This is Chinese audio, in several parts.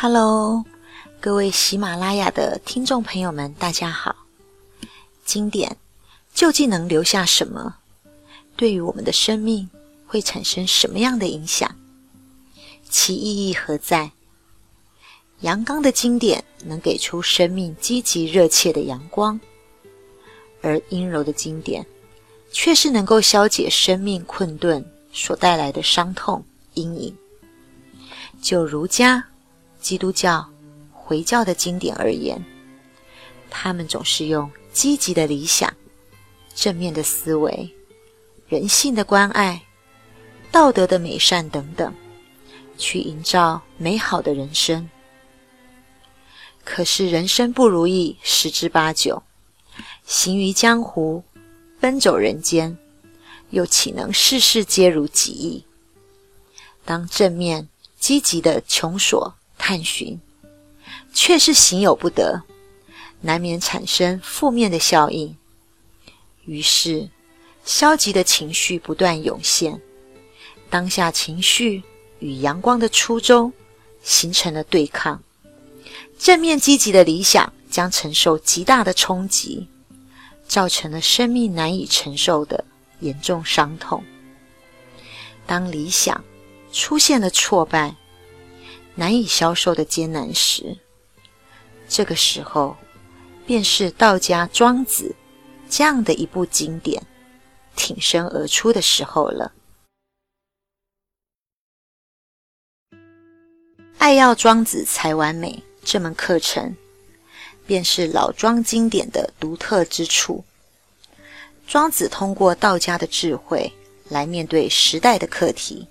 Hello，各位喜马拉雅的听众朋友们，大家好。经典究竟能留下什么？对于我们的生命会产生什么样的影响？其意义何在？阳刚的经典能给出生命积极热切的阳光，而阴柔的经典却是能够消解生命困顿所带来的伤痛阴影。就儒家、基督教、回教的经典而言，他们总是用积极的理想、正面的思维、人性的关爱、道德的美善等等，去营造美好的人生。可是人生不如意十之八九，行于江湖，奔走人间，又岂能事事皆如己意？当正面。积极的穷索探寻，却是行有不得，难免产生负面的效应。于是，消极的情绪不断涌现，当下情绪与阳光的初衷形成了对抗，正面积极的理想将承受极大的冲击，造成了生命难以承受的严重伤痛。当理想。出现了挫败、难以消受的艰难时，这个时候，便是道家庄子这样的一部经典挺身而出的时候了。爱要庄子才完美这门课程，便是老庄经典的独特之处。庄子通过道家的智慧来面对时代的课题。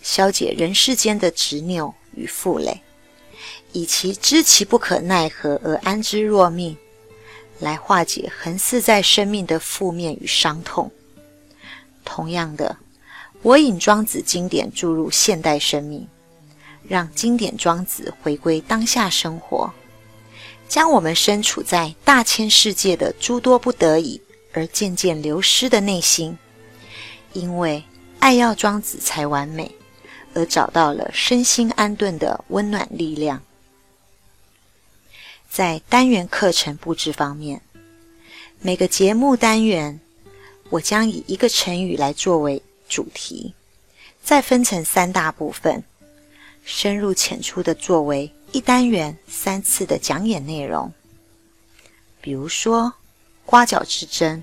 消解人世间的执拗与负累，以其知其不可奈何而安之若命，来化解横似在生命的负面与伤痛。同样的，我引庄子经典注入现代生命，让经典庄子回归当下生活，将我们身处在大千世界的诸多不得已而渐渐流失的内心，因为爱要庄子才完美。而找到了身心安顿的温暖力量。在单元课程布置方面，每个节目单元，我将以一个成语来作为主题，再分成三大部分，深入浅出的作为一单元三次的讲演内容。比如说“刮角之争”，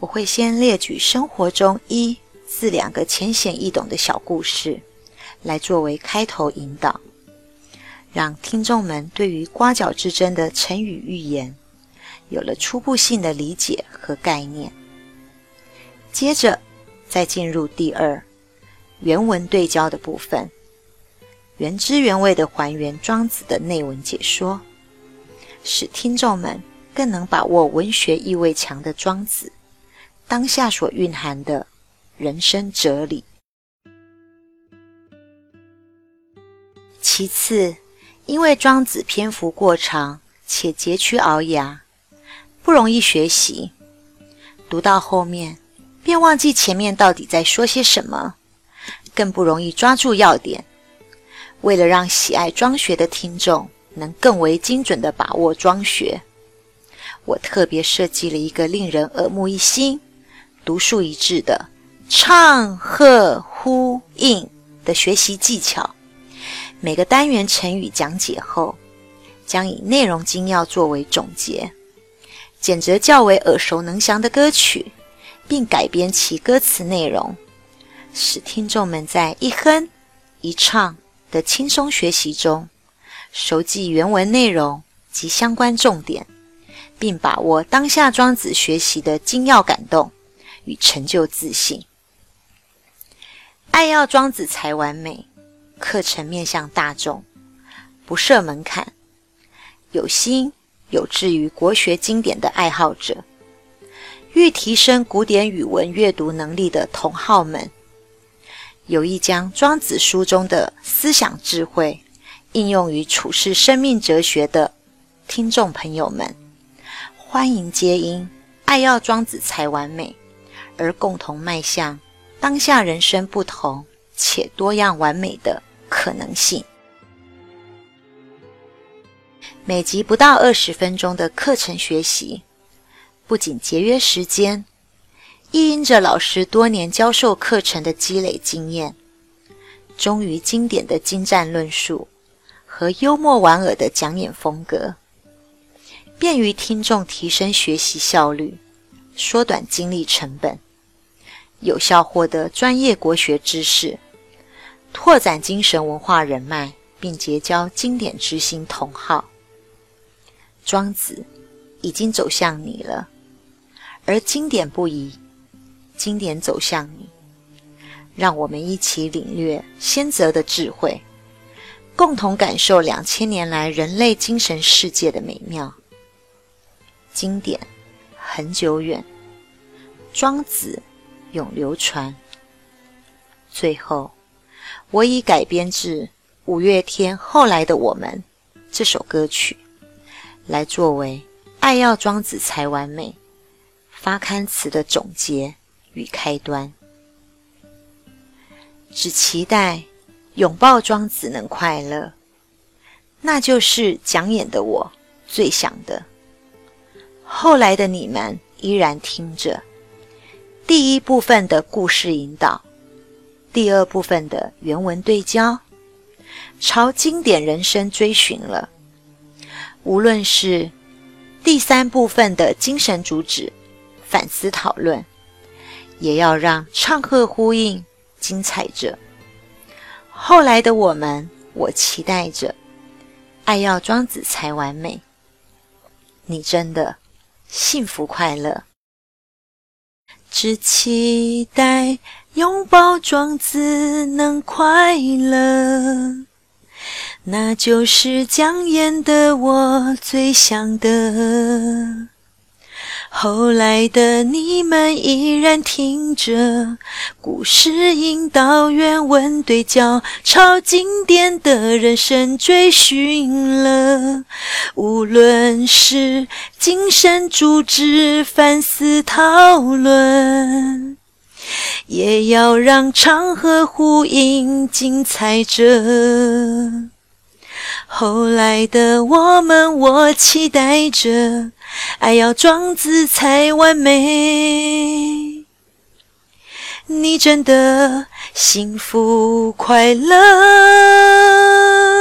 我会先列举生活中一。自两个浅显易懂的小故事，来作为开头引导，让听众们对于瓜角之争的成语寓言有了初步性的理解和概念。接着再进入第二原文对焦的部分，原汁原味的还原庄子的内文解说，使听众们更能把握文学意味强的庄子当下所蕴含的。人生哲理。其次，因为庄子篇幅过长且佶屈聱牙，不容易学习，读到后面便忘记前面到底在说些什么，更不容易抓住要点。为了让喜爱庄学的听众能更为精准的把握庄学，我特别设计了一个令人耳目一新、独树一帜的。唱和呼应的学习技巧，每个单元成语讲解后，将以内容精要作为总结，选择较为耳熟能详的歌曲，并改编其歌词内容，使听众们在一哼一唱的轻松学习中，熟记原文内容及相关重点，并把握当下庄子学习的精要感动与成就自信。爱要庄子才完美，课程面向大众，不设门槛。有心有志于国学经典的爱好者，欲提升古典语文阅读能力的同好们，有意将庄子书中的思想智慧应用于处世生命哲学的听众朋友们，欢迎皆因爱要庄子才完美而共同迈向。当下人生不同且多样完美的可能性。每集不到二十分钟的课程学习，不仅节约时间，亦因着老师多年教授课程的积累经验，忠于经典的精湛论述和幽默婉尔的讲演风格，便于听众提升学习效率，缩短精力成本，有效获得专业国学知识，拓展精神文化人脉，并结交经典知心同好。庄子已经走向你了，而经典不移，经典走向你。让我们一起领略先哲的智慧，共同感受两千年来人类精神世界的美妙。经典很久远，庄子永流传。最后，我已改编自五月天后来的我们这首歌曲。来作为《爱要庄子才完美》发刊词的总结与开端，只期待拥抱庄子能快乐，那就是讲演的我最想的。后来的你们依然听着第一部分的故事引导，第二部分的原文对焦，朝经典人生追寻了。无论是第三部分的精神主旨反思讨论，也要让唱和呼应精彩着。后来的我们，我期待着，爱要庄子才完美。你真的幸福快乐，只期待拥抱庄子能快乐。那就是江淹的我最想的。后来的你们依然听着故事引导原文对焦，超经典的人生追寻了。无论是精神主旨反思讨论，也要让长河呼应精彩着。后来的我们，我期待着，爱要装姿才完美。你真的幸福快乐。